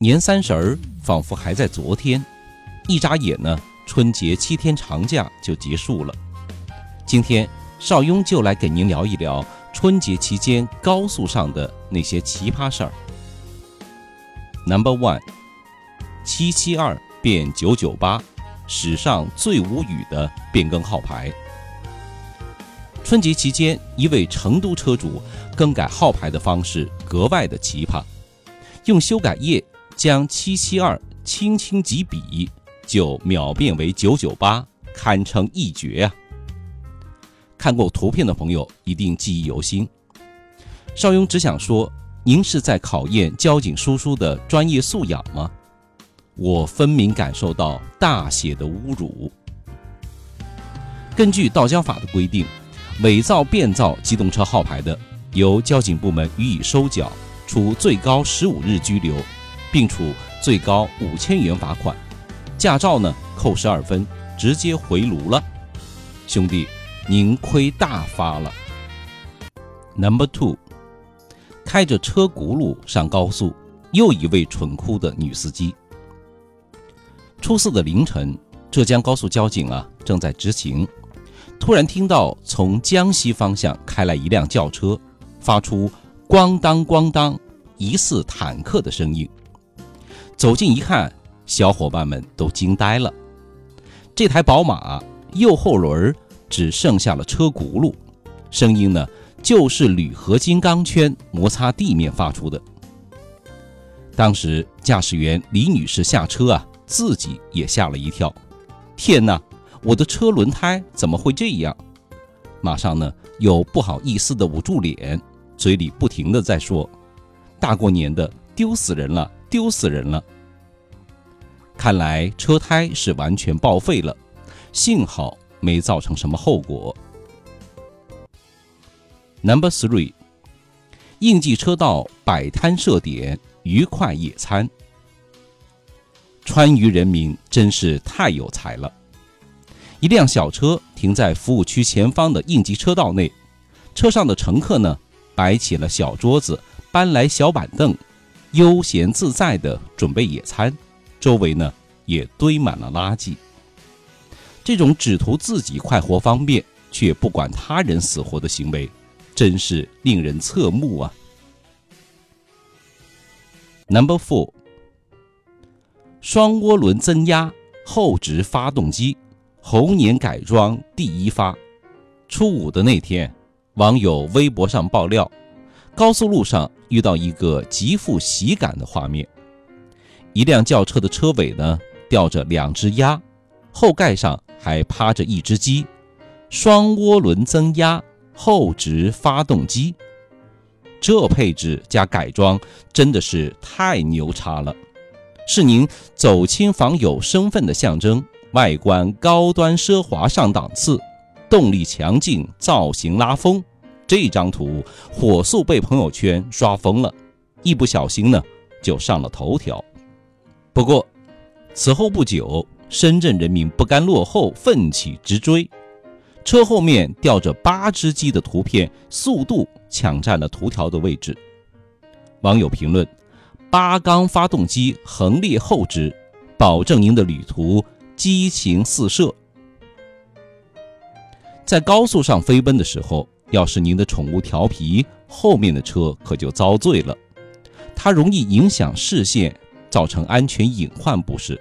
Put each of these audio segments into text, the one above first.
年三十儿仿佛还在昨天，一眨眼呢，春节七天长假就结束了。今天邵雍就来给您聊一聊春节期间高速上的那些奇葩事儿。Number one，七七二变九九八，史上最无语的变更号牌。春节期间，一位成都车主更改号牌的方式格外的奇葩，用修改液。将七七二轻轻几笔，就秒变为九九八，堪称一绝啊！看过图片的朋友一定记忆犹新。邵雍只想说，您是在考验交警叔叔的专业素养吗？我分明感受到大写的侮辱。根据道交法的规定，伪造、变造机动车号牌的，由交警部门予以收缴，处最高十五日拘留。并处最高五千元罚款，驾照呢扣十二分，直接回炉了。兄弟，您亏大发了。Number two，开着车轱辘上高速，又一位蠢哭的女司机。初四的凌晨，浙江高速交警啊正在执勤，突然听到从江西方向开来一辆轿车，发出咣当咣当，疑似坦克的声音。走近一看，小伙伴们都惊呆了。这台宝马右后轮只剩下了车轱辘，声音呢就是铝合金钢圈摩擦地面发出的。当时驾驶员李女士下车啊，自己也吓了一跳。天哪，我的车轮胎怎么会这样？马上呢又不好意思的捂住脸，嘴里不停的在说：“大过年的，丢死人了。”丢死人了！看来车胎是完全报废了，幸好没造成什么后果。Number three，应急车道摆摊设点，愉快野餐。川渝人民真是太有才了！一辆小车停在服务区前方的应急车道内，车上的乘客呢，摆起了小桌子，搬来小板凳。悠闲自在地准备野餐，周围呢也堆满了垃圾。这种只图自己快活方便，却不管他人死活的行为，真是令人侧目啊！Number four，双涡轮增压后置发动机，猴年改装第一发。初五的那天，网友微博上爆料。高速路上遇到一个极富喜感的画面：一辆轿车的车尾呢吊着两只鸭，后盖上还趴着一只鸡，双涡轮增压后置发动机，这配置加改装真的是太牛叉了，是您走亲访友身份的象征，外观高端奢华上档次，动力强劲，造型拉风。这张图火速被朋友圈刷疯了，一不小心呢就上了头条。不过此后不久，深圳人民不甘落后，奋起直追，车后面吊着八只鸡的图片速度抢占了头条的位置。网友评论：八缸发动机横列后置，保证您的旅途激情四射。在高速上飞奔的时候。要是您的宠物调皮，后面的车可就遭罪了。它容易影响视线，造成安全隐患，不是？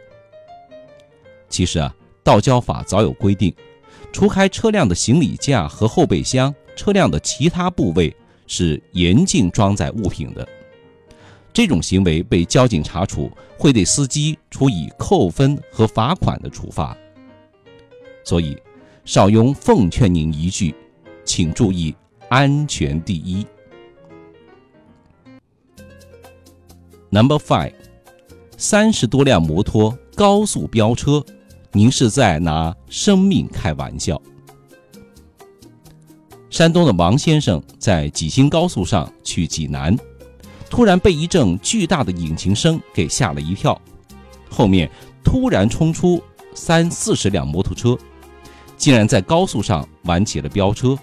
其实啊，道交法早有规定，除开车辆的行李架和后备箱，车辆的其他部位是严禁装载物品的。这种行为被交警查处，会对司机处以扣分和罚款的处罚。所以，邵雍奉劝您一句。请注意，安全第一。Number five，三十多辆摩托高速飙车，您是在拿生命开玩笑？山东的王先生在济兴高速上去济南，突然被一阵巨大的引擎声给吓了一跳，后面突然冲出三四十辆摩托车，竟然在高速上玩起了飙车。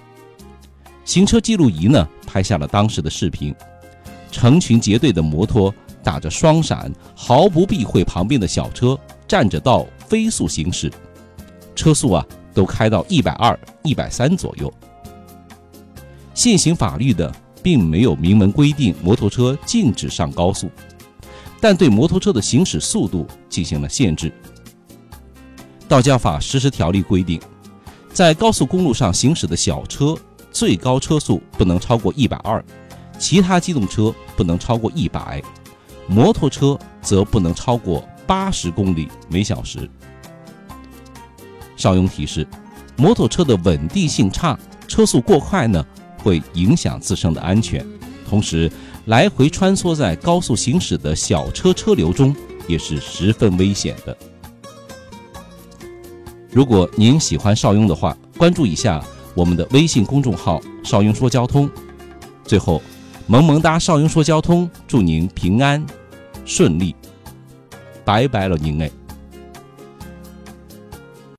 行车记录仪呢，拍下了当时的视频，成群结队的摩托打着双闪，毫不避讳旁边的小车，占着道飞速行驶，车速啊都开到一百二、一百三左右。现行法律的并没有明文规定摩托车禁止上高速，但对摩托车的行驶速度进行了限制。道交法实施条例规定，在高速公路上行驶的小车最高车速不能超过一百二，其他机动车不能超过一百。摩托车则不能超过八十公里每小时。邵雍提示：摩托车的稳定性差，车速过快呢，会影响自身的安全。同时，来回穿梭在高速行驶的小车车流中，也是十分危险的。如果您喜欢邵雍的话，关注一下我们的微信公众号“少英说交通”。最后。萌萌哒少英说交通，祝您平安顺利，拜拜了您哎。